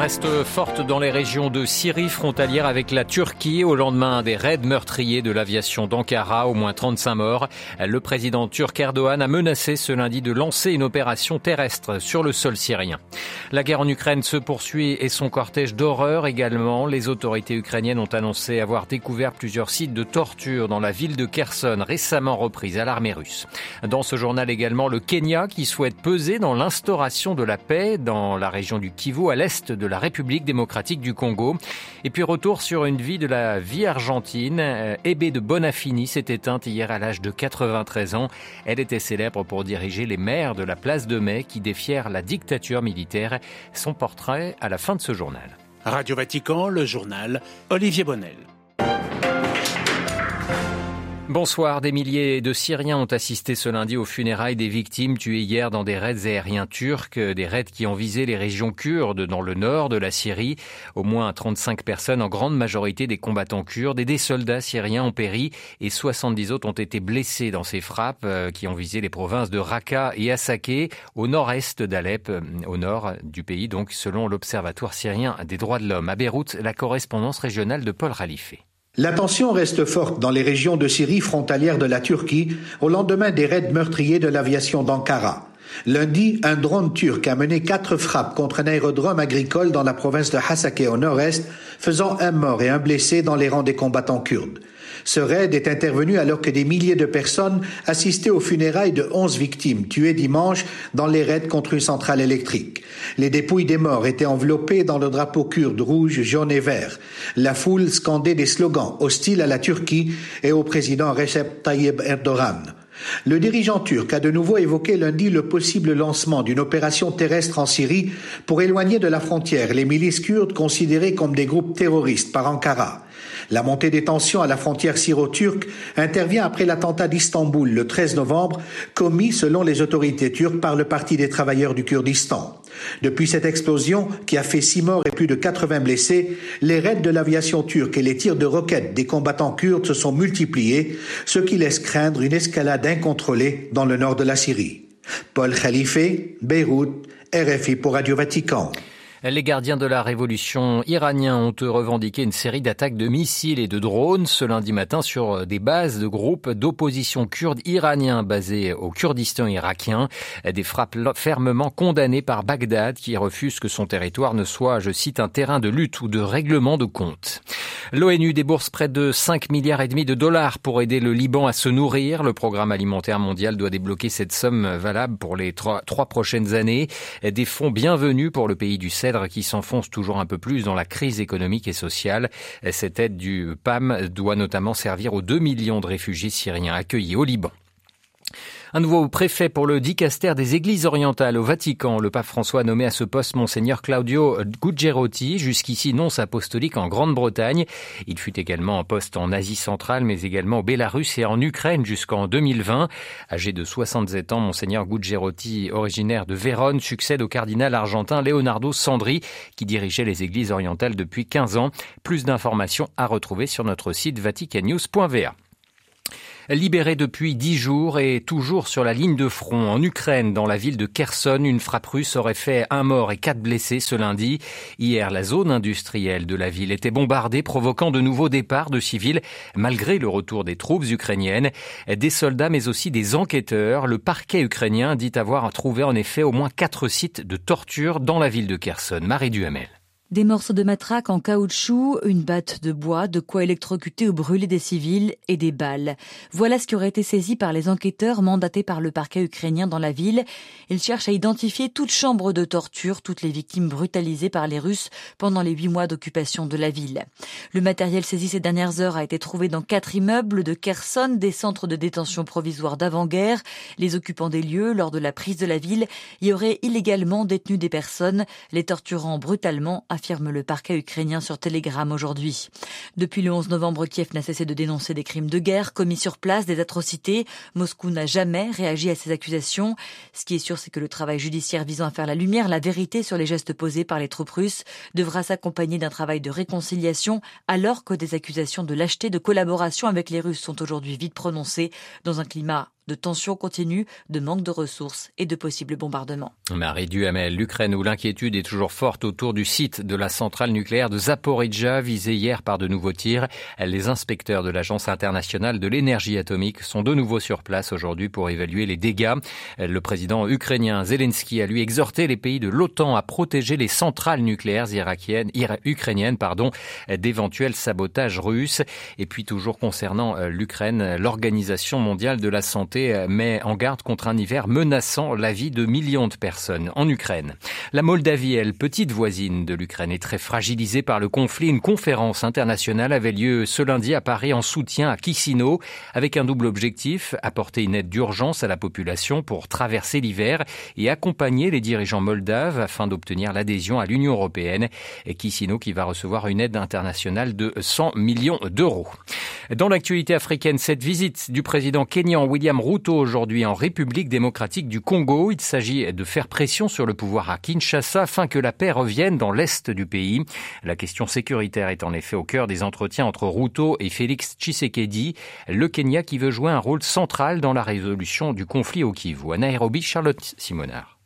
Reste forte dans les régions de Syrie frontalière avec la Turquie au lendemain des raids meurtriers de l'aviation d'Ankara, au moins 35 morts. Le président turc Erdogan a menacé ce lundi de lancer une opération terrestre sur le sol syrien. La guerre en Ukraine se poursuit et son cortège d'horreur également. Les autorités ukrainiennes ont annoncé avoir découvert plusieurs sites de torture dans la ville de Kherson, récemment reprise à l'armée russe. Dans ce journal également, le Kenya qui souhaite peser dans l'instauration de la paix dans la région du Kivu à l'est de la République démocratique du Congo. Et puis retour sur une vie de la vie argentine. Ebe euh, de Bonafini s'est éteinte hier à l'âge de 93 ans. Elle était célèbre pour diriger les maires de la place de Mai qui défièrent la dictature militaire. Son portrait à la fin de ce journal. Radio Vatican, le journal Olivier Bonnel. Bonsoir. Des milliers de Syriens ont assisté ce lundi aux funérailles des victimes tuées hier dans des raids aériens turcs, des raids qui ont visé les régions kurdes dans le nord de la Syrie. Au moins 35 personnes, en grande majorité des combattants kurdes et des soldats syriens ont péri et 70 autres ont été blessés dans ces frappes euh, qui ont visé les provinces de Raqqa et Assaké au nord-est d'Alep, euh, au nord du pays, donc selon l'Observatoire syrien des droits de l'homme. À Beyrouth, la correspondance régionale de Paul Ralifé. La tension reste forte dans les régions de Syrie frontalières de la Turquie au lendemain des raids meurtriers de l'aviation d'Ankara. Lundi, un drone turc a mené quatre frappes contre un aérodrome agricole dans la province de Hasake au nord-est, faisant un mort et un blessé dans les rangs des combattants kurdes. Ce raid est intervenu alors que des milliers de personnes assistaient aux funérailles de onze victimes tuées dimanche dans les raids contre une centrale électrique. Les dépouilles des morts étaient enveloppées dans le drapeau kurde rouge, jaune et vert. La foule scandait des slogans hostiles à la Turquie et au président Recep Tayyip Erdogan. Le dirigeant turc a de nouveau évoqué lundi le possible lancement d'une opération terrestre en Syrie pour éloigner de la frontière les milices kurdes considérées comme des groupes terroristes par Ankara. La montée des tensions à la frontière syro-turque intervient après l'attentat d'Istanbul le 13 novembre, commis selon les autorités turques par le Parti des travailleurs du Kurdistan. Depuis cette explosion, qui a fait six morts et plus de 80 blessés, les raids de l'aviation turque et les tirs de roquettes des combattants kurdes se sont multipliés, ce qui laisse craindre une escalade incontrôlée dans le nord de la Syrie. Paul Khalife, Beyrouth, RFI pour Radio Vatican. Les gardiens de la révolution iraniens ont revendiqué une série d'attaques de missiles et de drones ce lundi matin sur des bases de groupes d'opposition kurdes iraniens basés au Kurdistan irakien. Des frappes fermement condamnées par Bagdad qui refuse que son territoire ne soit, je cite, un terrain de lutte ou de règlement de compte. L'ONU débourse près de 5 milliards et demi de dollars pour aider le Liban à se nourrir. Le programme alimentaire mondial doit débloquer cette somme valable pour les trois, trois prochaines années. Des fonds bienvenus pour le pays du Qui s'enfonce toujours un peu plus dans la crise économique et sociale. Cette aide du PAM doit notamment servir aux 2 millions de réfugiés syriens accueillis au Liban. Un nouveau préfet pour le dicaster des églises orientales au Vatican. Le pape François a nommé à ce poste Monseigneur Claudio Gugerotti, jusqu'ici nonce apostolique en Grande-Bretagne. Il fut également en poste en Asie centrale, mais également au Bélarus et en Ukraine jusqu'en 2020. Âgé de 67 ans, Monseigneur Gugerotti, originaire de Vérone, succède au cardinal argentin Leonardo Sandri, qui dirigeait les églises orientales depuis 15 ans. Plus d'informations à retrouver sur notre site vaticannews.va. Libéré depuis dix jours et toujours sur la ligne de front en Ukraine, dans la ville de Kherson, une frappe russe aurait fait un mort et quatre blessés ce lundi. Hier, la zone industrielle de la ville était bombardée, provoquant de nouveaux départs de civils, malgré le retour des troupes ukrainiennes, des soldats mais aussi des enquêteurs. Le parquet ukrainien dit avoir trouvé en effet au moins quatre sites de torture dans la ville de Kherson. Marie Duhamel. Des morceaux de matraque en caoutchouc, une batte de bois, de quoi électrocuter ou brûler des civils et des balles. Voilà ce qui aurait été saisi par les enquêteurs mandatés par le parquet ukrainien dans la ville. Ils cherchent à identifier toute chambre de torture, toutes les victimes brutalisées par les Russes pendant les huit mois d'occupation de la ville. Le matériel saisi ces dernières heures a été trouvé dans quatre immeubles de Kherson, des centres de détention provisoires d'avant-guerre. Les occupants des lieux, lors de la prise de la ville, y auraient illégalement détenu des personnes, les torturant brutalement, affirme le parquet ukrainien sur Telegram aujourd'hui. Depuis le 11 novembre, Kiev n'a cessé de dénoncer des crimes de guerre commis sur place, des atrocités. Moscou n'a jamais réagi à ces accusations. Ce qui est sûr, c'est que le travail judiciaire visant à faire la lumière, la vérité sur les gestes posés par les troupes russes devra s'accompagner d'un travail de réconciliation alors que des accusations de lâcheté de collaboration avec les Russes sont aujourd'hui vite prononcées dans un climat de tensions continues, de manque de ressources et de possibles bombardements. Marie Duhamel, l'Ukraine où l'inquiétude est toujours forte autour du site de la centrale nucléaire de Zaporizhzhia visé hier par de nouveaux tirs. Les inspecteurs de l'Agence internationale de l'énergie atomique sont de nouveau sur place aujourd'hui pour évaluer les dégâts. Le président ukrainien Zelensky a lui exhorté les pays de l'OTAN à protéger les centrales nucléaires ukrainiennes d'éventuels sabotages russes. Et puis toujours concernant euh, l'Ukraine, l'Organisation mondiale de la santé euh, met en garde contre un hiver menaçant la vie de millions de personnes en Ukraine. La Moldavie, elle, petite voisine de l'Ukraine, est très fragilisée par le conflit. Une conférence internationale avait lieu ce lundi à Paris en soutien à Kisino avec un double objectif, apporter une aide d'urgence à la population pour traverser l'hiver et accompagner les dirigeants moldaves afin d'obtenir l'adhésion à l'Union européenne. Et Kisino qui va recevoir une aide internationale de 100 millions d'euros. Dans l'actualité africaine, cette visite du président kenyan William Ruto aujourd'hui en République démocratique du Congo. Il s'agit de faire pression sur le pouvoir à Kinshasa afin que la paix revienne dans l'est du pays. La question sécuritaire est en effet au cœur des entretiens entre Ruto et Félix Tshisekedi, le Kenya qui veut jouer un rôle central dans la résolution du conflit au Kivu. À Nairobi, Charlotte Simonard.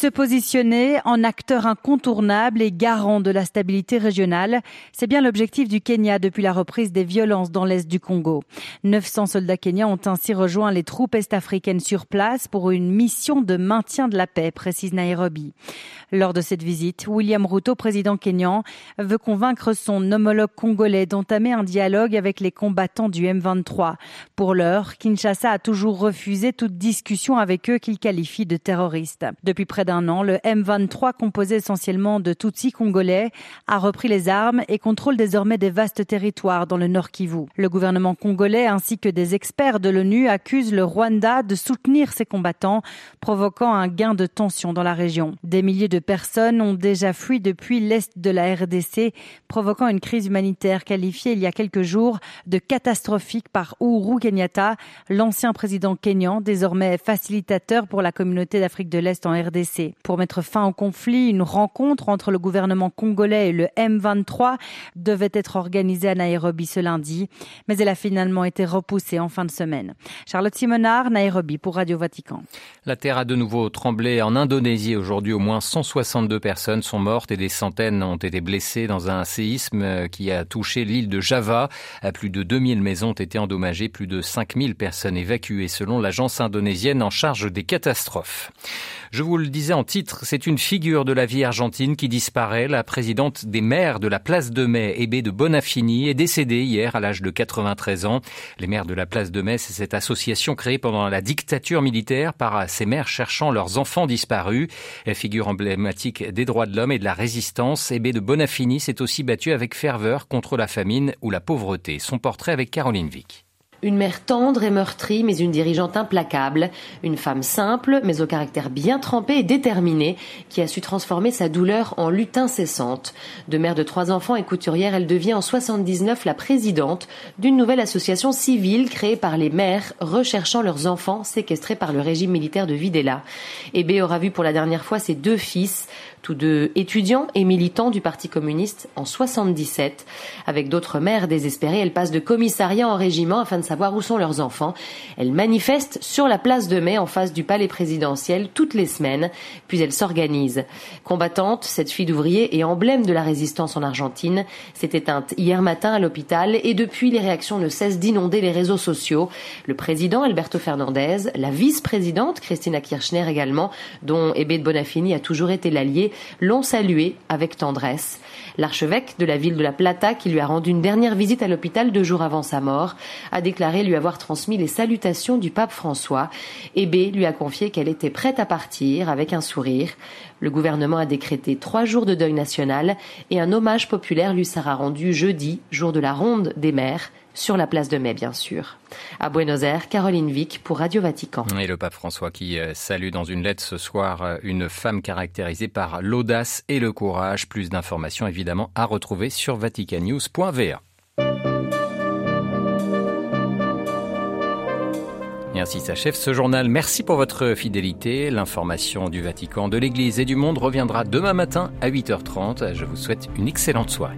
Se positionner en acteur incontournable et garant de la stabilité régionale, c'est bien l'objectif du Kenya depuis la reprise des violences dans l'est du Congo. 900 soldats kenyans ont ainsi rejoint les troupes est-africaines sur place pour une mission de maintien de la paix, précise Nairobi. Lors de cette visite, William Ruto, président kenyan, veut convaincre son homologue congolais d'entamer un dialogue avec les combattants du M23. Pour l'heure, Kinshasa a toujours refusé toute discussion avec eux qu'il qualifie de terroristes. Depuis près d'un an, le M23, composé essentiellement de Tutsis congolais, a repris les armes et contrôle désormais des vastes territoires dans le Nord Kivu. Le gouvernement congolais ainsi que des experts de l'ONU accusent le Rwanda de soutenir ces combattants, provoquant un gain de tension dans la région. Des milliers de personnes ont déjà fui depuis l'est de la RDC, provoquant une crise humanitaire qualifiée il y a quelques jours de catastrophique par Uhuru Kenyatta, l'ancien président kényan, désormais facilitateur pour la communauté d'Afrique de l'Est en RDC. Pour mettre fin au conflit, une rencontre entre le gouvernement congolais et le M23 devait être organisée à Nairobi ce lundi, mais elle a finalement été repoussée en fin de semaine. Charlotte Simonard, Nairobi pour Radio Vatican. La terre a de nouveau tremblé en Indonésie. Aujourd'hui, au moins 162 personnes sont mortes et des centaines ont été blessées dans un séisme qui a touché l'île de Java. Plus de 2000 maisons ont été endommagées, plus de 5000 personnes évacuées selon l'agence indonésienne en charge des catastrophes. Je vous le en titre, c'est une figure de la vie argentine qui disparaît. La présidente des maires de la place de Mai, Hébé de Bonafini, est décédée hier à l'âge de 93 ans. Les maires de la place de Mai, c'est cette association créée pendant la dictature militaire par ces maires cherchant leurs enfants disparus. Figure emblématique des droits de l'homme et de la résistance, Hébé de Bonafini s'est aussi battue avec ferveur contre la famine ou la pauvreté. Son portrait avec Caroline Vic. Une mère tendre et meurtrie, mais une dirigeante implacable. Une femme simple, mais au caractère bien trempé et déterminé, qui a su transformer sa douleur en lutte incessante. De mère de trois enfants et couturière, elle devient en 79 la présidente d'une nouvelle association civile créée par les mères recherchant leurs enfants séquestrés par le régime militaire de Videla. Ebe aura vu pour la dernière fois ses deux fils, tous deux étudiants et militants du Parti communiste en 77. Avec d'autres mères désespérées, elles passent de commissariat en régiment afin de savoir où sont leurs enfants. Elles manifestent sur la place de mai en face du palais présidentiel toutes les semaines, puis elles s'organisent. Combattante, cette fille d'ouvrier est emblème de la résistance en Argentine s'est éteinte hier matin à l'hôpital et depuis les réactions ne cessent d'inonder les réseaux sociaux. Le président Alberto Fernandez, la vice-présidente Christina Kirchner également, dont Ebe de Bonafini a toujours été l'allié, l'ont salué avec tendresse. L'archevêque de la ville de La Plata, qui lui a rendu une dernière visite à l'hôpital deux jours avant sa mort, a déclaré déclaré lui avoir transmis les salutations du pape François. B lui a confié qu'elle était prête à partir avec un sourire. Le gouvernement a décrété trois jours de deuil national et un hommage populaire lui sera rendu jeudi, jour de la ronde des mères, sur la place de Mai, bien sûr. À Buenos Aires, Caroline Vic pour Radio Vatican. Et le pape François qui euh, salue dans une lettre ce soir euh, une femme caractérisée par l'audace et le courage. Plus d'informations évidemment à retrouver sur vaticanews.va. Ainsi s'achève ce journal. Merci pour votre fidélité. L'information du Vatican, de l'Église et du monde reviendra demain matin à 8h30. Je vous souhaite une excellente soirée.